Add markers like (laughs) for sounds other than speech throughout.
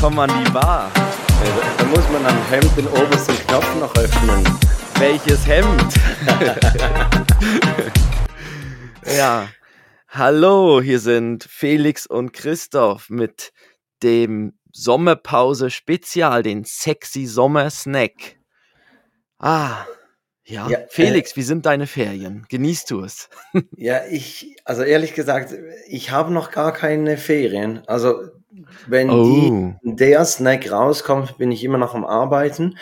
Komm an die Bar. Ja, da muss man am Hemd den obersten Knopf noch öffnen. Welches Hemd? (laughs) ja. Hallo, hier sind Felix und Christoph mit dem Sommerpause Spezial, den sexy Sommersnack. Ah, ja, Ja, Felix, wie sind deine Ferien? Genießt du es? Ja, ich, also ehrlich gesagt, ich habe noch gar keine Ferien. Also, wenn Oh. die, der Snack rauskommt, bin ich immer noch am Arbeiten.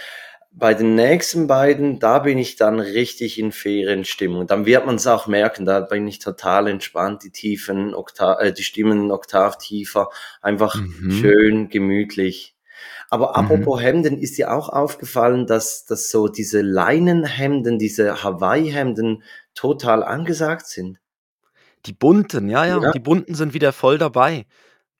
Bei den nächsten beiden, da bin ich dann richtig in Ferienstimmung. Dann wird man es auch merken, da bin ich total entspannt, die tiefen Okta äh, die Stimmen Oktav tiefer, einfach Mhm. schön gemütlich. Aber Mhm. apropos Hemden, ist dir auch aufgefallen, dass, dass so diese Leinenhemden, diese Hawaii-Hemden total angesagt sind? Die bunten, ja, ja, Ja. die bunten sind wieder voll dabei.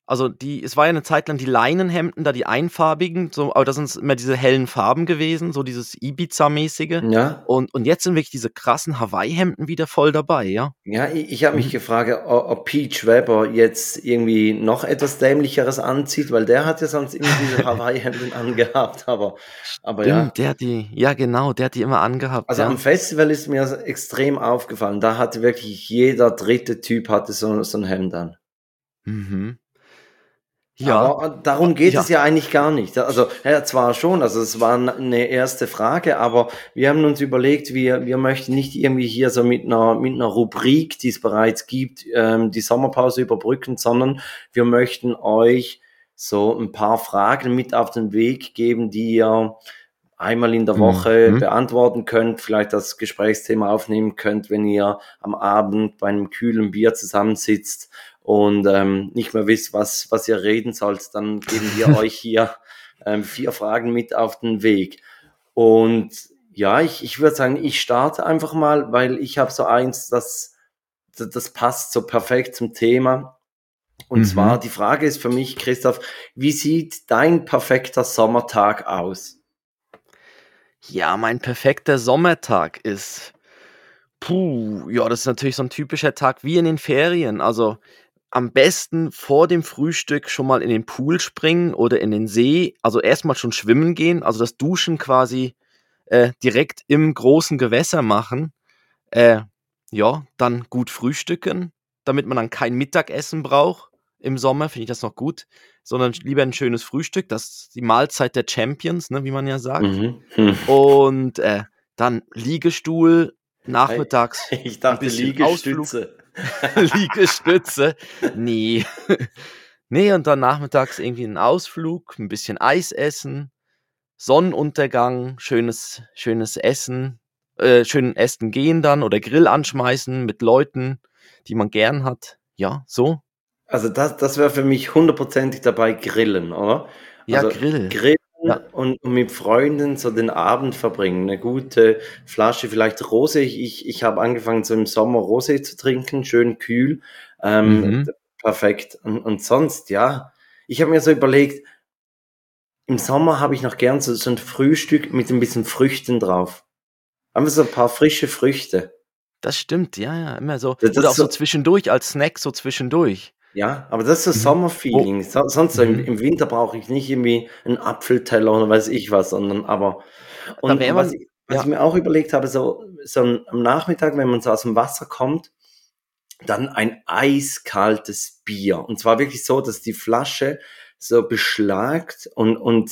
Also die, es war ja eine Zeit lang die Leinenhemden, da die einfarbigen, so, aber das sind immer diese hellen Farben gewesen, so dieses Ibiza-mäßige. Ja, Und, und jetzt sind wirklich diese krassen Hawaii-Hemden wieder voll dabei, ja. ja, ich, ich habe mich Mhm. gefragt, ob Peach Weber jetzt irgendwie noch etwas Dämlicheres anzieht, weil der hat ja sonst immer diese (laughs) Hawaii-Hemden angehabt, aber, aber ja. Stimmt, der hat die, ja genau, der hat die immer angehabt, Also ja. am Festival ist mir extrem aufgefallen. Da hatte wirklich jeder dritte Typ hatte so, so ein Hemd an. Mhm. Ja, Aber darum geht ja. es ja eigentlich gar nicht. Also, ja, zwar schon, also es war eine erste Frage, aber wir haben uns überlegt, wir, wir möchten nicht irgendwie hier so mit einer, mit einer Rubrik, die es bereits gibt, ähm, die Sommerpause überbrücken, sondern wir möchten euch so ein paar Fragen mit auf den Weg geben, die ihr einmal in der Woche Mhm. beantworten könnt, vielleicht das Gesprächsthema aufnehmen könnt, wenn ihr am Abend bei einem kühlen Bier zusammensitzt und ähm, nicht mehr wisst, was, was ihr reden sollt, dann geben wir (laughs) euch hier ähm, vier Fragen mit auf den Weg. Und ja, ich, ich würde sagen, ich starte einfach mal, weil ich habe so eins, das, das, passt so perfekt zum Thema. Und Mhm. zwar, die Frage ist für mich, Christoph, wie sieht dein perfekter Sommertag aus? Ja, mein perfekter Sommertag ist, puh, ja, das ist natürlich so ein typischer Tag wie in den Ferien. Also am besten vor dem Frühstück schon mal in den Pool springen oder in den See. Also erstmal schon schwimmen gehen, also das Duschen quasi äh, direkt im großen Gewässer machen. Äh, ja, dann gut frühstücken, damit man dann kein Mittagessen braucht. Im Sommer finde ich das noch gut, sondern lieber ein schönes Frühstück. Das ist die Mahlzeit der Champions, ne, wie man ja sagt. Mhm. Hm. Und äh, dann Liegestuhl, nachmittags (laughs) Ich dachte Liegestütze. (laughs) Liegestütze. Nee. (laughs) nee, und dann nachmittags irgendwie einen Ausflug, ein bisschen Eis essen, Sonnenuntergang, schönes, schönes Essen, äh, schön essen gehen dann oder Grill anschmeißen mit Leuten, die man gern hat. Ja, so. Also das, das wäre für mich hundertprozentig dabei Grillen, oder? Ja, Also Grill. Ja. und, und mit Freunden so den Abend verbringen. Eine gute Flasche, vielleicht Rosé. Ich, ich, habe angefangen, so im Sommer Rosé zu trinken, schön kühl. Ähm, Mhm. Perfekt. Und, und sonst, ja, ich habe mir so überlegt, im Sommer habe ich noch gern so, so ein Frühstück mit ein bisschen Früchten drauf. Einfach so ein paar frische Früchte. Das stimmt, ja, ja, immer so. Das ist Oder auch so so- zwischendurch als Snack, so zwischendurch. Ja, aber das ist so Mhm. Sommerfeeling. So, sonst Mhm. im Winter brauche ich nicht irgendwie einen Apfelteller oder weiß ich was, sondern aber und wär was, man- ich, was ja. ich mir auch überlegt habe, so, so am Nachmittag, wenn man so aus dem Wasser kommt, dann ein eiskaltes Bier. Und zwar wirklich so, dass die Flasche so beschlagt und, und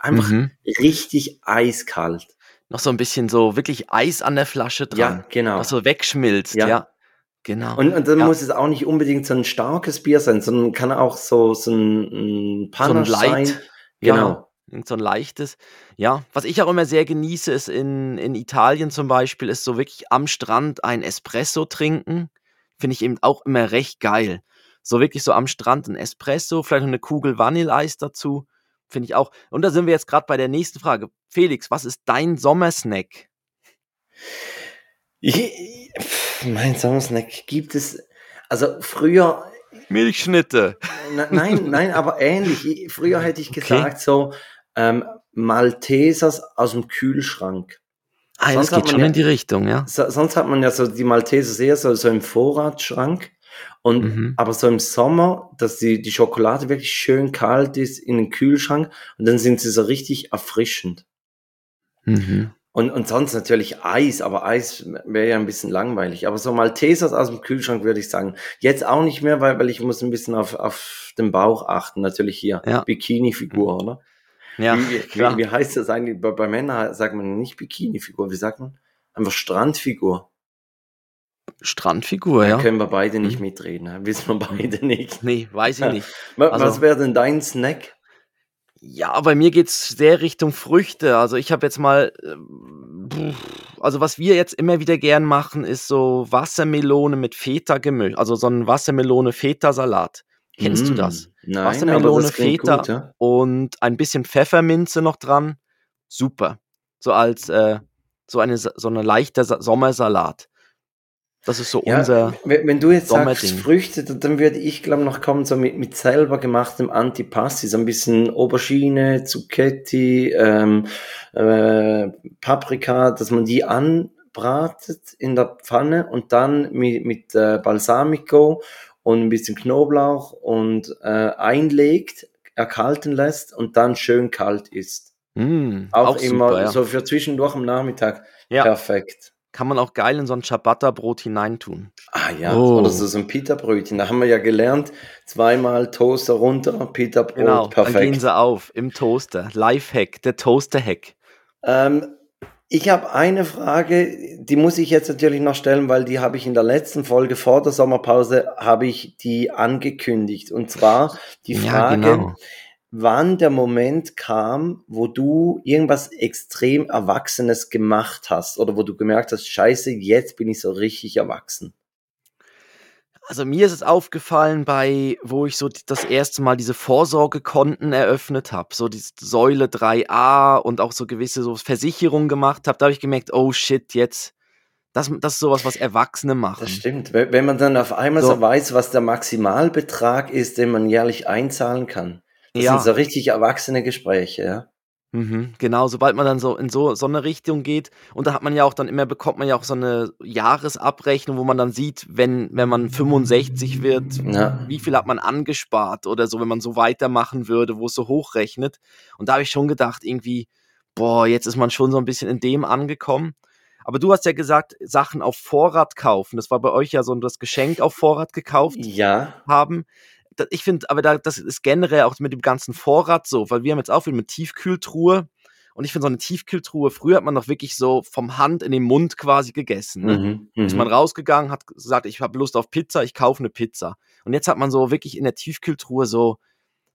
einfach Mhm. richtig eiskalt. Noch so ein bisschen so wirklich Eis an der Flasche dran. Ja, genau. Was so wegschmilzt, ja. Ja. Genau. Und, und dann Ja. muss es auch nicht unbedingt so ein starkes Bier sein, sondern kann auch so, so ein, ein so ein Panache Light. sein. Genau. Irgend so ein leichtes. Ja, was ich auch immer sehr genieße, ist in, in Italien zum Beispiel, ist so wirklich am Strand ein Espresso trinken. Finde ich eben auch immer recht geil. So wirklich so am Strand ein Espresso, vielleicht noch eine Kugel Vanilleeis dazu. Finde ich auch. Und da sind wir jetzt gerade bei der nächsten Frage. Felix, was ist dein Sommersnack? Ich, mein Sommersnack gibt es, also früher, Milchschnitte. nein, nein, aber ähnlich. Ich- Früher hätte ich Okay. gesagt so ähm, Maltesers aus dem Kühlschrank. Ah, Sonst das geht schon ja- in die Richtung, ja. So, sonst hat man ja so die Maltesers eher so, so im Vorratsschrank. Und Mhm. aber so im Sommer, dass die, die Schokolade wirklich schön kalt ist in den Kühlschrank und dann sind sie so richtig erfrischend. Mhm. Und, und sonst natürlich Eis, aber Eis wäre ja ein bisschen langweilig. Aber so Maltesers aus dem Kühlschrank würde ich sagen. Jetzt auch nicht mehr, weil, weil ich muss ein bisschen auf, auf den Bauch achten. Natürlich hier Ja. Bikini-Figur, oder? Ja, wie, wie, wie, heißt das eigentlich? Bei, bei Männern sagt man nicht Bikini-Figur. Wie sagt man? Einfach Strandfigur. Strandfigur, Da ja. können wir beide Mhm. nicht mitreden. ne? Wissen wir beide nicht. Nee, weiß ich nicht. (laughs) Also- Was wäre denn dein Snack? Ja, bei mir geht's sehr Richtung Früchte. Also ich habe jetzt mal, ähm, puh, also was wir jetzt immer wieder gern machen, ist so Wassermelone mit Feta-Gemisch. Also so ein Wassermelone-Feta-Salat. Kennst du Mm, das? Nein, Wassermelone, das Feta gut, ja? und ein bisschen Pfefferminze noch dran. Super. So als äh, so eine so eine leichter Sa Sommersalat. Das ist so Ja, unser wenn, wenn du jetzt sagst. Früchte, dann, würde ich glaube noch kommen so mit, mit selber gemachtem Antipasti, so ein bisschen Aubergine, Zucchetti, ähm, äh, Paprika, dass man die anbratet in der Pfanne und dann mit, mit äh, Balsamico und ein bisschen Knoblauch und äh, einlegt, erkalten lässt und dann schön kalt isst. Mm, Auch, immer super, ja. so für zwischendurch am Nachmittag. Ja. Perfekt. Kann man auch geil in so ein Ciabatta-Brot hineintun. Ah ja, Oh. oder so, ein Pita-Brötchen. Da haben wir ja gelernt, zweimal Toaster runter, Pita-Brot, Genau, dann gehen perfekt. sie auf im Toaster. Lifehack, der Toaster-Hack. Ähm, ich habe eine Frage, die muss ich jetzt natürlich noch stellen, weil die habe ich in der letzten Folge vor der Sommerpause, habe ich die angekündigt. Und zwar die Ja, Frage, genau. Wann der Moment kam, wo du irgendwas extrem Erwachsenes gemacht hast oder wo du gemerkt hast, scheiße, jetzt bin ich so richtig erwachsen. Also mir ist es aufgefallen bei, wo ich so das erste Mal diese Vorsorgekonten eröffnet habe, so die Säule 3a und auch so gewisse so Versicherungen gemacht habe, da habe ich gemerkt, oh shit, jetzt, das, das ist sowas, was Erwachsene machen. Das stimmt. Wenn wenn man dann auf einmal so, So. weiß, was der Maximalbetrag ist, den man jährlich einzahlen kann. Das Ja. sind so richtig erwachsene Gespräche, ja. Mhm, genau, sobald man dann so in so, so eine Richtung geht und da hat man ja auch dann immer, bekommt man ja auch so eine Jahresabrechnung, wo man dann sieht, wenn, wenn man 65 wird, Ja. wie viel hat man angespart oder so, wenn man so weitermachen würde, wo es so hochrechnet. Und da habe ich schon gedacht, irgendwie, boah, jetzt ist man schon so ein bisschen in dem angekommen. Aber du hast ja gesagt, Sachen auf Vorrat kaufen. Das war bei euch ja so das Geschenk auf Vorrat gekauft Ja, haben. Ich finde, aber da, das ist generell auch mit dem ganzen Vorrat so, weil wir haben jetzt auch viel mit Tiefkühltruhe. Und ich finde so eine Tiefkühltruhe, früher hat man noch wirklich so vom Hand in den Mund quasi gegessen. Ne? mhm, Ist mhm. man rausgegangen, hat gesagt, ich habe Lust auf Pizza, ich kaufe eine Pizza. Und jetzt hat man so wirklich in der Tiefkühltruhe so,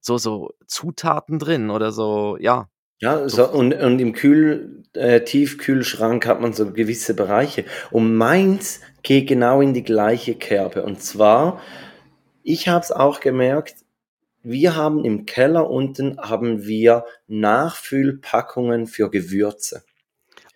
so, so Zutaten drin oder so, ja. Ja, so, und, und im Kühl, äh, Tiefkühlschrank hat man so gewisse Bereiche. Und meins geht genau in die gleiche Kerbe. Und zwar, ich habe es auch gemerkt, wir haben im Keller unten haben wir Nachfüllpackungen für Gewürze.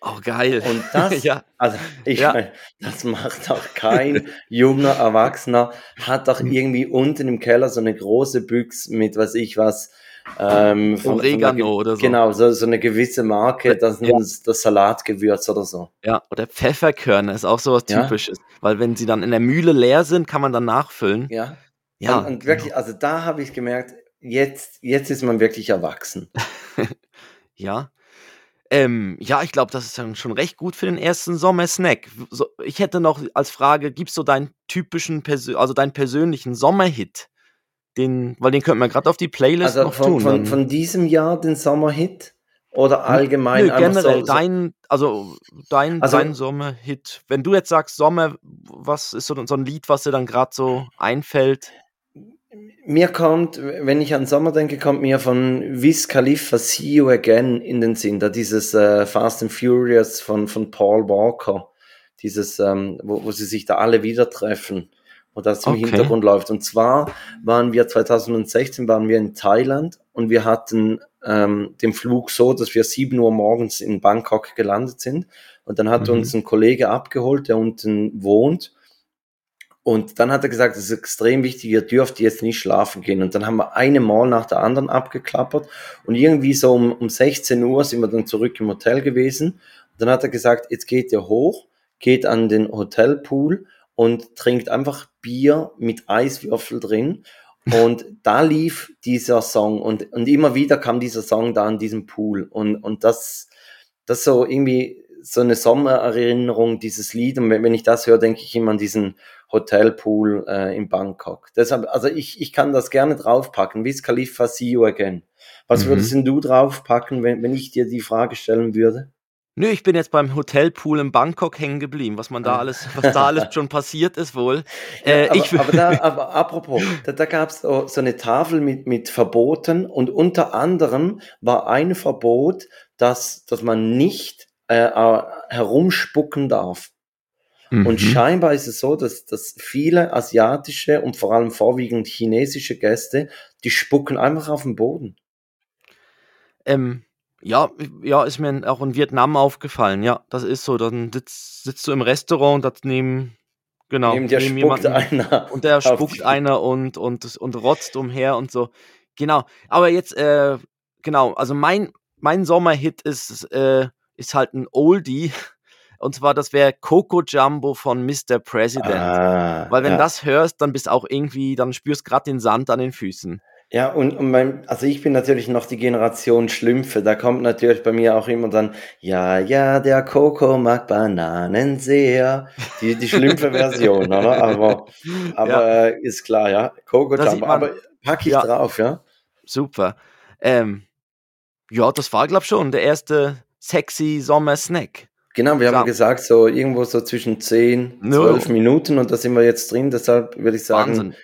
Oh, geil. Und das, (laughs) ja, also ich Ja. meine, das macht doch kein junger Erwachsener, hat doch irgendwie unten im Keller so eine große Büchse mit, was ich was, ähm, von, von Oregano ge- oder so. Genau, so, so eine gewisse Marke, das Ja. ist das Salatgewürz oder so. Ja, oder Pfefferkörner ist auch sowas Ja. Typisches. Weil wenn sie dann in der Mühle leer sind, kann man dann nachfüllen. Ja. Ja, und, und wirklich, also da habe ich gemerkt, jetzt, jetzt ist man wirklich erwachsen. (laughs) Ja. Ähm, ja, ich glaube, das ist dann schon recht gut für den ersten Sommersnack. So, ich hätte noch als Frage, gibst du deinen typischen, Persö also deinen persönlichen Sommerhit? Den, weil den könnten wir gerade auf die Playlist Also noch von, tun. von, von diesem Jahr den Sommerhit oder allgemein Nö, generell, so dein, also dein, Also- dein Sommerhit. Wenn du jetzt sagst Sommer, was ist so, so ein Lied, was dir dann gerade so einfällt? Mir kommt, wenn ich an Sommer denke, kommt mir von Wiz Khalifa See You Again in den Sinn, da dieses äh, Fast and Furious von, von Paul Walker, dieses, ähm, wo, wo sie sich da alle wieder treffen und das im Okay. Hintergrund läuft. Und zwar waren wir 2016 waren wir in Thailand und wir hatten ähm, den Flug so, dass wir 7 Uhr morgens in Bangkok gelandet sind und dann hat Mhm. uns ein Kollege abgeholt, der unten wohnt und dann hat er gesagt, es ist extrem wichtig, ihr dürft jetzt nicht schlafen gehen. Und dann haben wir eine Mall nach der anderen abgeklappert. Und irgendwie so um, um 16 Uhr sind wir dann zurück im Hotel gewesen. Und dann hat er gesagt, jetzt geht ihr hoch, geht an den Hotelpool und trinkt einfach Bier mit Eiswürfel drin. Und da lief dieser Song und, und immer wieder kam dieser Song da an diesem Pool. Und, und das, das so irgendwie so eine Sommererinnerung, dieses Lied. Und wenn, wenn ich das höre, denke ich immer an diesen Hotelpool äh, in Bangkok. Deshalb, also ich, ich kann das gerne draufpacken. Wiz Khalifa, see you again. Was Mhm. würdest denn du draufpacken, wenn, wenn ich dir die Frage stellen würde? Nö, ich bin jetzt beim Hotelpool in Bangkok hängen geblieben, was man da Ah. alles, was da alles (laughs) schon passiert ist wohl. Ja, Äh, aber, ich, aber, da, (laughs) aber apropos, da, da gab es so, so eine Tafel mit, mit Verboten und unter anderem war ein Verbot, dass, dass man nicht äh, äh, herumspucken darf. Und Mhm. scheinbar ist es so, dass, dass viele asiatische und vor allem vorwiegend chinesische Gäste, die spucken einfach auf den Boden. Ähm, ja, ja, ist mir auch in Vietnam aufgefallen. Ja, das ist so. Dann sitzt, sitzt du im Restaurant und neben, genau, Neben neben spuckt jemanden einer. (laughs) und der spuckt einer und, und, und rotzt umher und so. Genau. Aber jetzt, äh, genau, also mein, mein Sommerhit ist, äh, ist halt ein Oldie. Und zwar, das wäre Coco Jumbo von Mr. President. Ah, Weil wenn ja. das hörst, dann bist auch irgendwie, dann spürst gerade den Sand an den Füßen. Ja, und, und mein, also ich bin natürlich noch die Generation Schlümpfe. Da kommt natürlich bei mir auch immer dann, ja, ja, der Coco mag Bananen sehr. Die, die Schlümpfe-Version, (laughs) oder? Aber, aber äh, ist klar, ja. Coco Da Jumbo. Aber pack ich Ja. drauf, ja. Super. Ähm, ja, das war, glaub schon der erste sexy Sommersnack. Genau, wir haben Ja. gesagt, so irgendwo so zwischen 10, No. 12 Minuten und da sind wir jetzt drin. Deshalb würde ich sagen, Wahnsinn.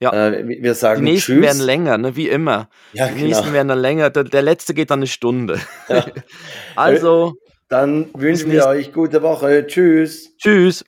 Ja. äh, wir wir Die sagen nächsten Tschüss. werden länger, ne? Wie immer. ja, Die genau. nächsten werden dann länger. Der, der letzte geht dann eine Stunde. Ja. (laughs) also, Dann wünschen wir euch gute Woche. Tschüss. tschüss.